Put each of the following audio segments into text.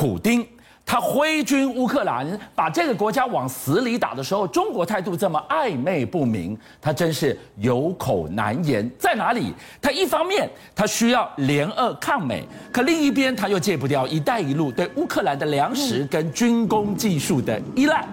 普丁。他挥军乌克兰，把这个国家往死里打的时候，中国态度这么暧昧不明，他真是有口难言。在哪里？他一方面他需要联俄抗美，可另一边他又戒不掉“一带一路”对乌克兰的粮食跟军工技术的依赖。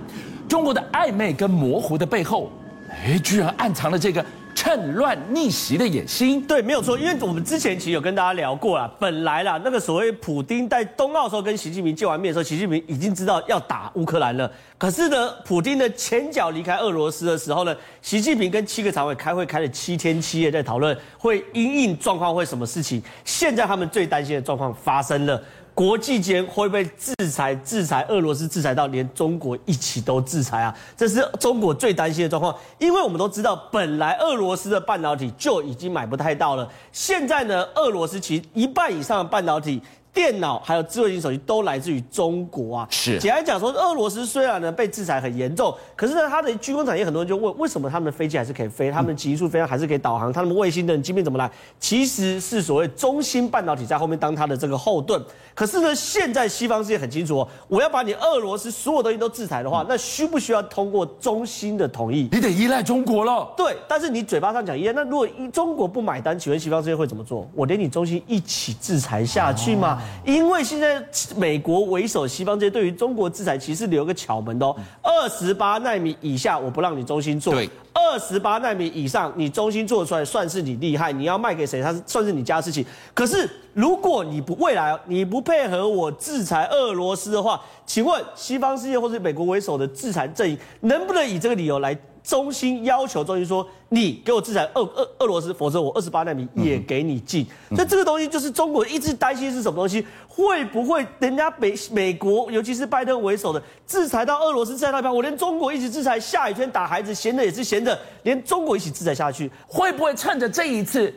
中国的暧昧跟模糊的背后，哎，居然暗藏了这个。趁乱逆袭的野心，对，没有错。因为我们之前其实有跟大家聊过啊，本来啦，那个所谓普丁在冬奥时候跟习近平见完面的时候，习近平已经知道要打乌克兰了。可是呢，普丁的前脚离开俄罗斯的时候呢，习近平跟七个常委开会开了七天七夜，在讨论会因应状况会什么事情。现在他们最担心的状况发生了。国际间会被制裁？制裁俄罗斯，制裁到连中国一起都制裁啊！这是中国最担心的状况，因为我们都知道，本来俄罗斯的半导体就已经买不太到了，现在呢，俄罗斯其一半以上的半导体。电脑还有智慧型手机都来自于中国啊。是，简单讲说，俄罗斯虽然呢被制裁很严重，可是呢，它的军工产业很多人就问，为什么他们的飞机还是可以飞，他们的极速飞行还是可以导航，他们卫星的芯片怎么来？其实是所谓中芯半导体在后面当它的这个后盾。可是呢，现在西方世界很清楚哦，我要把你俄罗斯所有东西都制裁的话，那需不需要通过中芯的同意？你得依赖中国了。对，但是你嘴巴上讲依赖，那如果中国不买单，请问西方世界会怎么做？我连你中芯一起制裁下去吗？因为现在美国为首，西方这些对于中国制裁其实留个巧门的哦。二十八纳米以下，我不让你中心做；二十八纳米以上，你中心做出来算是你厉害，你要卖给谁，他是算是你家的事情。可是如果你不未来你不配合我制裁俄罗斯的话，请问西方世界或者美国为首的制裁阵营能不能以这个理由来？中心要求中心说：“你给我制裁俄俄俄罗斯，否则我二十八纳米也给你进。嗯”所以这个东西就是中国一直担心是什么东西？会不会人家美美国，尤其是拜登为首的制裁到俄罗斯，制裁到一半，我连中国一起制裁，下雨天打孩子，闲着也是闲着，连中国一起制裁下去，会不会趁着这一次？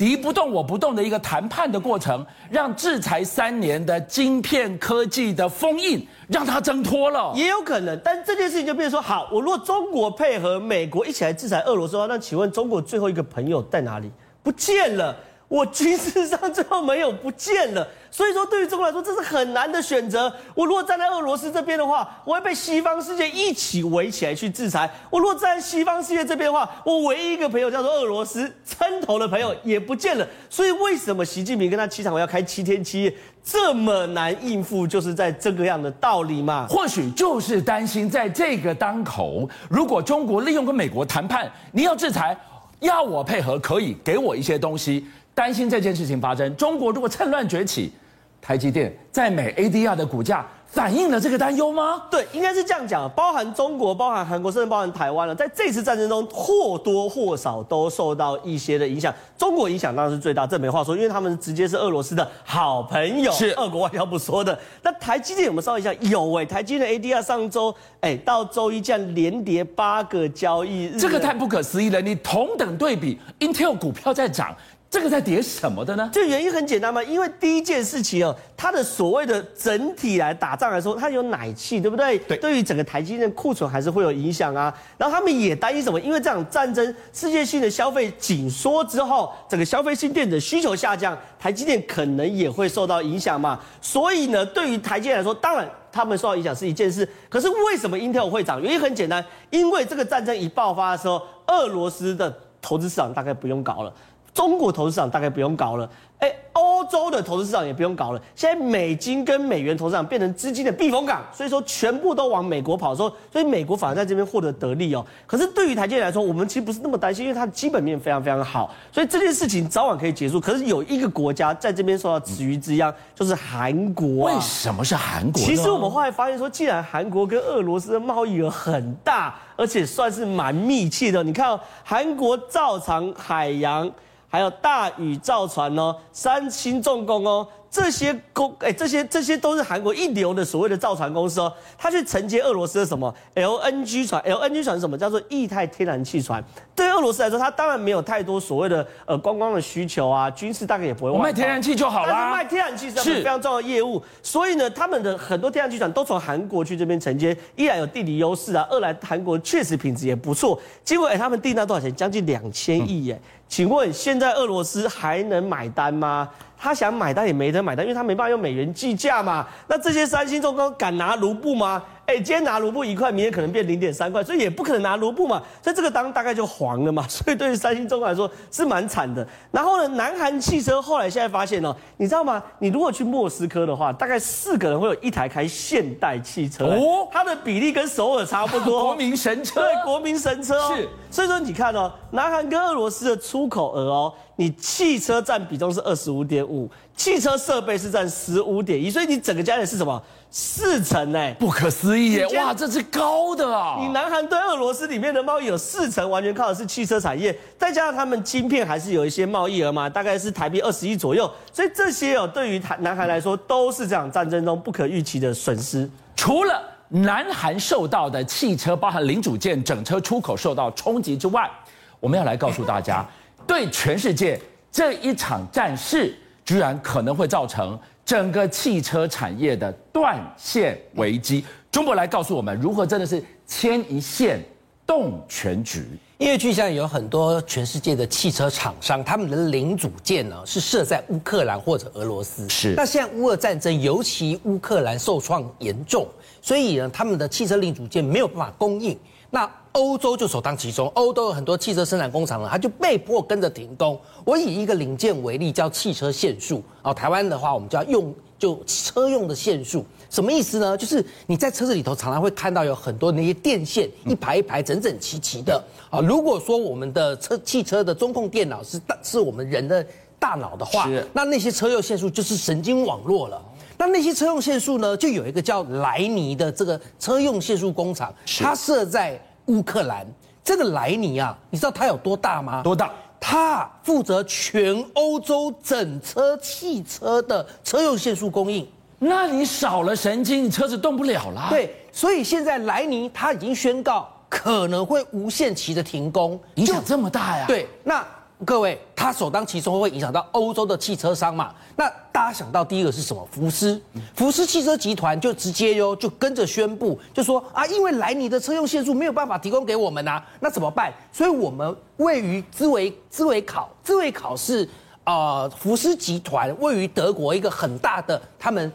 敌不动我不动的一个谈判的过程，让制裁三年的晶片科技的封印让它挣脱了，也有可能。但这件事情就变成说，好，我如果中国配合美国一起来制裁俄罗斯的话，那请问中国最后一个朋友在哪里？不见了。我军事上最后没有不见了，所以说对于中国来说这是很难的选择。我如果站在俄罗斯这边的话，我会被西方世界一起围起来去制裁；我如果站在西方世界这边的话，我唯一一个朋友叫做俄罗斯，撑头的朋友也不见了。所以为什么习近平跟他七常委要开七天七夜这么难应付，就是在这个样的道理嘛？或许就是担心在这个当口，如果中国利用跟美国谈判，你要制裁，要我配合，可以给我一些东西。担心这件事情发生，中国如果趁乱崛起，台积电在美 ADR 的股价。反映了这个担忧吗？对，应该是这样讲，包含中国、包含韩国，甚至包含台湾了，在这次战争中或多或少都受到一些的影响。中国影响当然是最大，这没话说，因为他们直接是俄罗斯的好朋友，是俄国外交部说的。那台积电有没有稍微一下？有哎、欸，台积电 ADR 上周哎、欸、到周一这样连跌八个交易日，这个太不可思议了。你同等对比，Intel 股票在涨。这个在跌什么的呢？这原因很简单嘛，因为第一件事情哦，它的所谓的整体来打仗来说，它有奶气，对不对？对。对于整个台积电库存还是会有影响啊。然后他们也担心什么？因为这场战争，世界性的消费紧缩之后，整个消费性电子需求下降，台积电可能也会受到影响嘛。所以呢，对于台积电来说，当然他们受到影响是一件事。可是为什么 Intel 会涨？原因很简单，因为这个战争一爆发的时候，俄罗斯的投资市场大概不用搞了。中国投资市场大概不用搞了，哎，欧洲的投资市场也不用搞了。现在美金跟美元投资市场变成资金的避风港，所以说全部都往美国跑，说所以美国反而在这边获得得利哦。可是对于台积电来说，我们其实不是那么担心，因为它的基本面非常非常好，所以这件事情早晚可以结束。可是有一个国家在这边受到池鱼之殃，就是韩国啊。为什么是韩国？其实我们后来发现说，既然韩国跟俄罗斯的贸易额很大，而且算是蛮密切的，你看哦，韩国照常海洋。还有大宇造船哦，三星重工哦。这些公哎，这些这些都是韩国一流的所谓的造船公司哦，他去承接俄罗斯的什么 LNG 船？LNG 船是什么？叫做液态天然气船。对俄罗斯来说，它当然没有太多所谓的呃观光的需求啊，军事大概也不会卖天然气就好了。但是卖天然气是非常重要的业务，所以呢，他们的很多天然气船都从韩国去这边承接，一来有地理优势啊，二来韩国确实品质也不错。结果哎，他们订单多少钱？将近两千亿耶。请问现在俄罗斯还能买单吗？他想买单也没得买单，因为他没办法用美元计价嘛。那这些三星重工敢拿卢布吗？哎，今天拿卢布一块，明天可能变零点三块，所以也不可能拿卢布嘛。所以这个当大概就黄了嘛。所以对于三星重工来说是蛮惨的。然后呢，南韩汽车后来现在发现哦，你知道吗？你如果去莫斯科的话，大概四个人会有一台开现代汽车哦，它的比例跟首尔差不多。国民神车，对，国民神车哦。是，所以说你看哦，南韩跟俄罗斯的出口额哦，你汽车占比重是二十五点五，汽车设备是占十五点一，所以你整个加起来是什么？四成哎，不可思议耶！哇，这是高的啊！你南韩对俄罗斯里面的贸易有四成，完全靠的是汽车产业，再加上他们晶片还是有一些贸易额嘛，大概是台币二十亿左右，所以这些哦，对于台南韩来说都是这场战争中不可预期的损失。除了南韩受到的汽车，包含零组件、整车出口受到冲击之外，我们要来告诉大家，对全世界这一场战事，居然可能会造成。整个汽车产业的断线危机，中国来告诉我们如何真的是牵一线动全局。因为就像有很多全世界的汽车厂商，他们的零组件呢是设在乌克兰或者俄罗斯。是。那现在乌俄战争，尤其乌克兰受创严重，所以呢，他们的汽车零组件没有办法供应。那欧洲就首当其冲，欧洲有很多汽车生产工厂呢，它就被迫跟着停工。我以一个零件为例，叫汽车线束。哦，台湾的话，我们就要用就车用的线束，什么意思呢？就是你在车子里头常常会看到有很多那些电线一排一排整整齐齐的。啊，如果说我们的车汽车的中控电脑是大是我们人的大脑的话，那那些车用线束就是神经网络了。那那些车用限速呢，就有一个叫莱尼的这个车用限速工厂，它设在乌克兰。这个莱尼啊，你知道它有多大吗？多大？它负责全欧洲整车汽车的车用限速供应。那你少了神经，你车子动不了啦。对，所以现在莱尼它已经宣告可能会无限期的停工，影响这么大呀？对，那。各位，它首当其冲会影响到欧洲的汽车商嘛？那大家想到第一个是什么？福斯，福斯汽车集团就直接哟，就跟着宣布，就说啊，因为莱尼的车用线束没有办法提供给我们呐、啊，那怎么办？所以我们位于兹维兹维考，兹维考是啊、福斯集团位于德国一个很大的他们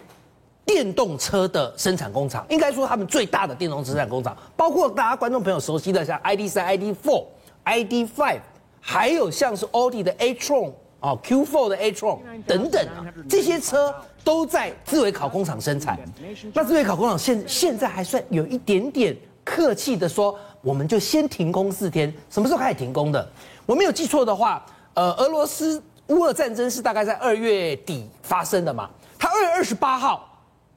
电动车的生产工厂，应该说他们最大的电动车生产工厂，包括大家观众朋友熟悉的像 ID 三、ID Four、ID Five。还有像是奥迪的 A-tron 啊，Q4 的 A-tron 等等啊，这些车都在兹维考工厂生产。那兹维考工厂现现在还算有一点点客气的说，我们就先停工四天。什么时候开始停工的？我没有记错的话，呃，俄罗斯乌俄战争是大概在二月底发生的嘛？他二月二十八号。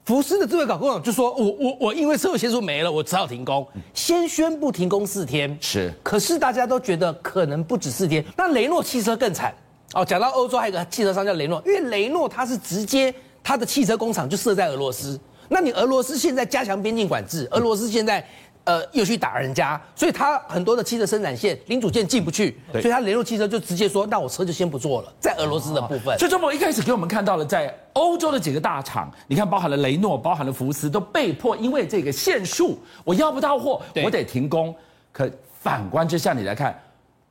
福斯的智慧搞工厂就说：“我我我因为社会协助没了，我只好停工。先宣布停工四天，是。可是大家都觉得可能不止四天。那雷诺汽车更惨哦。讲到欧洲，还有一个汽车商叫雷诺，因为雷诺它是直接它的汽车工厂就设在俄罗斯。那你俄罗斯现在加强边境管制，俄罗斯现在。”呃，又去打人家，所以他很多的汽车生产线零组件进不去，所以他雷诺汽车就直接说，那我车就先不做了，在俄罗斯的部分。所以中国一开始给我们看到了，在欧洲的几个大厂，你看包含了雷诺，包含了福斯，都被迫因为这个限速，我要不到货，我得停工。可反观之下，你来看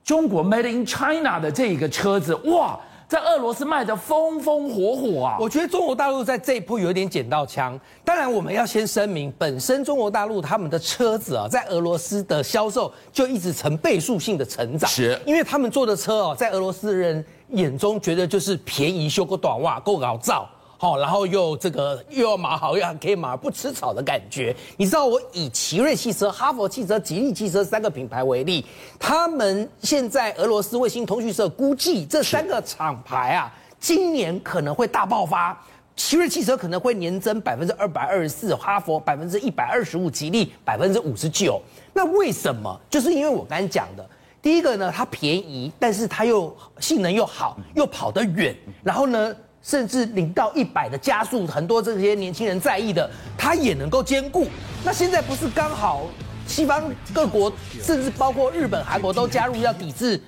中国 Made in China 的这个车子，哇！在俄罗斯卖的风风火火啊！我觉得中国大陆在这一步有点捡到枪。当然，我们要先声明，本身中国大陆他们的车子啊，在俄罗斯的销售就一直呈倍数性的成长，是，因为他们做的车哦，在俄罗斯人眼中觉得就是便宜，修个短袜够搞造。好，然后又这个又要马好，又要可以马不吃草的感觉。你知道，我以奇瑞汽车、哈佛汽车、吉利汽车三个品牌为例，他们现在俄罗斯卫星通讯社估计，这三个厂牌啊，今年可能会大爆发。奇瑞汽车可能会年增百分之二百二十四，哈佛百分之一百二十五，吉利百分之五十九。那为什么？就是因为我刚才讲的，第一个呢，它便宜，但是它又性能又好，又跑得远，然后呢，甚至零到一百的加速，很多这些年轻人在意的，它也能够兼顾。那现在不是刚好西方各国，甚至包括日本、韩国都加入要抵制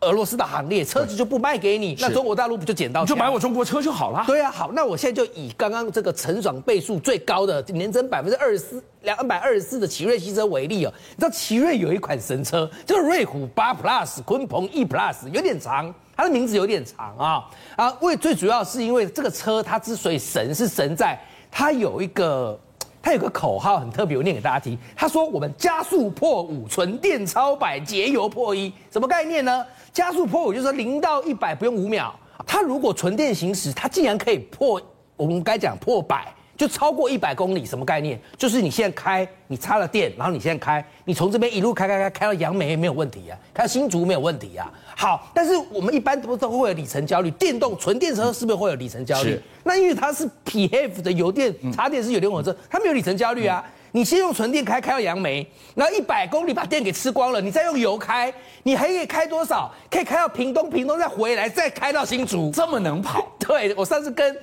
俄罗斯的行列，车子就不卖给你，那中国大陆不就捡到？就买我中国车就好了。对啊，好，那我现在就以刚刚这个成长倍数最高的年增百分之二十四、两百二十四的奇瑞汽车为例哦。你知道奇瑞有一款神车，就是瑞虎八 Plus、鲲鹏 E Plus，有点长。它的名字有点长啊啊，为最主要是因为这个车它之所以神是神在，它有一个它有个口号很特别，我念给大家听。他说：“我们加速破五，纯电超百，节油破一。”什么概念呢？加速破五就是说零到一百不用五秒。它如果纯电行驶，它竟然可以破，我们该讲破百。就超过一百公里，什么概念？就是你现在开，你插了电，然后你现在开，你从这边一路开开开开到杨梅没有问题啊，开到新竹没有问题啊。好，但是我们一般都都会有里程焦虑，电动纯电车是不是会有里程焦虑？是那因为它是 PHEV 的油电插电式油电混合车，它没有里程焦虑啊。你先用纯电开，开到杨梅，然后一百公里把电给吃光了，你再用油开，你还可以开多少？可以开到屏东，屏东再回来，再开到新竹，这么能跑？对，我上次跟。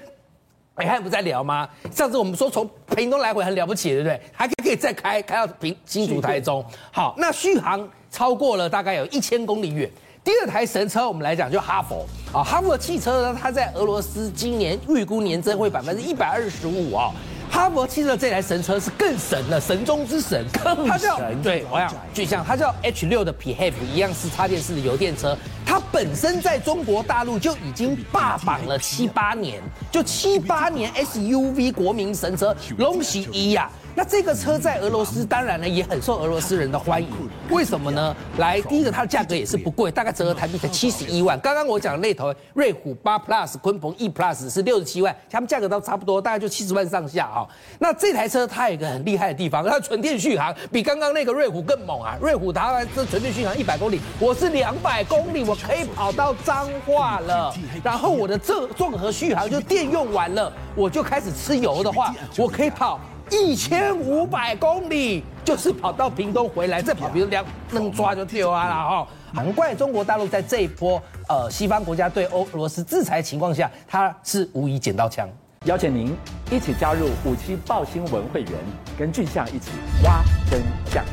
哎，还不在聊吗？上次我们说从屏东来回很了不起，对不对？还可以可以再开开到平新竹台中。好，那续航超过了大概有一千公里远。第二台神车，我们来讲就哈佛啊，哈佛的汽车呢，它在俄罗斯今年预估年增会百分之一百二十五啊。哈弗汽车这台神车是更神了，神中之神，更神。它叫对，我想就像它叫 H 六的 PHEV 一样是插电式的油电车，它本身在中国大陆就已经霸榜了七八年，就七八年 SUV 国民神车龙喜一呀。那这个车在俄罗斯当然呢也很受俄罗斯人的欢迎，为什么呢？来，第一个它的价格也是不贵，大概折合台币才七十一万。刚刚我讲的那头瑞虎八 Plus、鲲鹏 E Plus 是六十七万，他们价格都差不多，大概就七十万上下啊。那这台车它有一个很厉害的地方，它纯电续航比刚刚那个瑞虎更猛啊！瑞虎它这纯电续航一百公里，我是两百公里，我可以跑到彰化了。然后我的这综合续航就电用完了，我就开始吃油的话，我可以跑。一千五百公里，就是跑到屏东回来，再跑屏东两能抓就丢啊了哈！难怪中国大陆在这一波呃西方国家对俄罗斯制裁情况下，它是无疑捡到枪。邀请您一起加入五七报新闻会员，跟俊相一起挖真相。